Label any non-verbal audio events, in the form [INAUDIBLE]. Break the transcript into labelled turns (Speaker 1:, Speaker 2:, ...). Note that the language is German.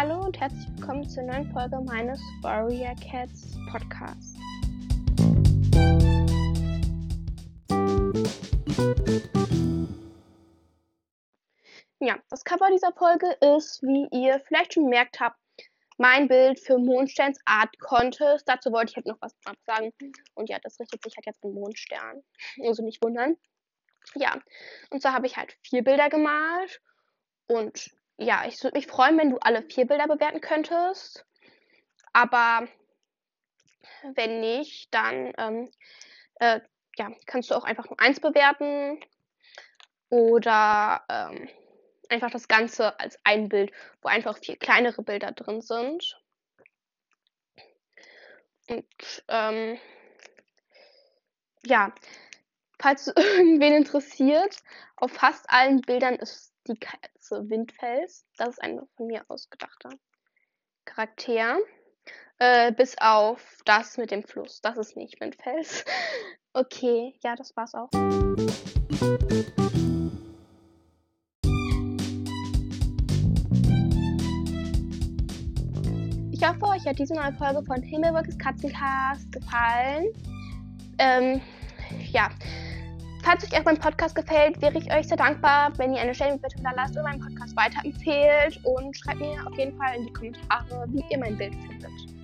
Speaker 1: Hallo und herzlich willkommen zur neuen Folge meines Warrior Cats Podcasts. Ja, das Cover dieser Folge ist, wie ihr vielleicht schon gemerkt habt, mein Bild für Mondsterns Art Contest. Dazu wollte ich halt noch was sagen. Und ja, das richtet sich halt jetzt an Mondstern. Also nicht wundern. Ja, und zwar habe ich halt vier Bilder gemalt. Und ja, ich würde mich freuen, wenn du alle vier Bilder bewerten könntest. Aber wenn nicht, dann ähm, äh, ja, kannst du auch einfach nur eins bewerten. Oder ähm, einfach das Ganze als ein Bild, wo einfach vier kleinere Bilder drin sind. Und ähm, ja, falls es [LAUGHS] irgendwen interessiert, auf fast allen Bildern ist die Katze Windfels. Das ist ein von mir ausgedachter Charakter. Äh, bis auf das mit dem Fluss. Das ist nicht Windfels. [LAUGHS] Okay, ja, das war's auch. Ich hoffe, euch hat diese neue Folge von Himmelwolkes Katzencast gefallen. Ähm, ja, Falls euch mein Podcast gefällt, wäre ich euch sehr dankbar, wenn ihr eine Stellenbewertung da lasst und meinen Podcast weiterempfehlt. Und schreibt mir auf jeden Fall in die Kommentare, wie ihr mein Bild findet.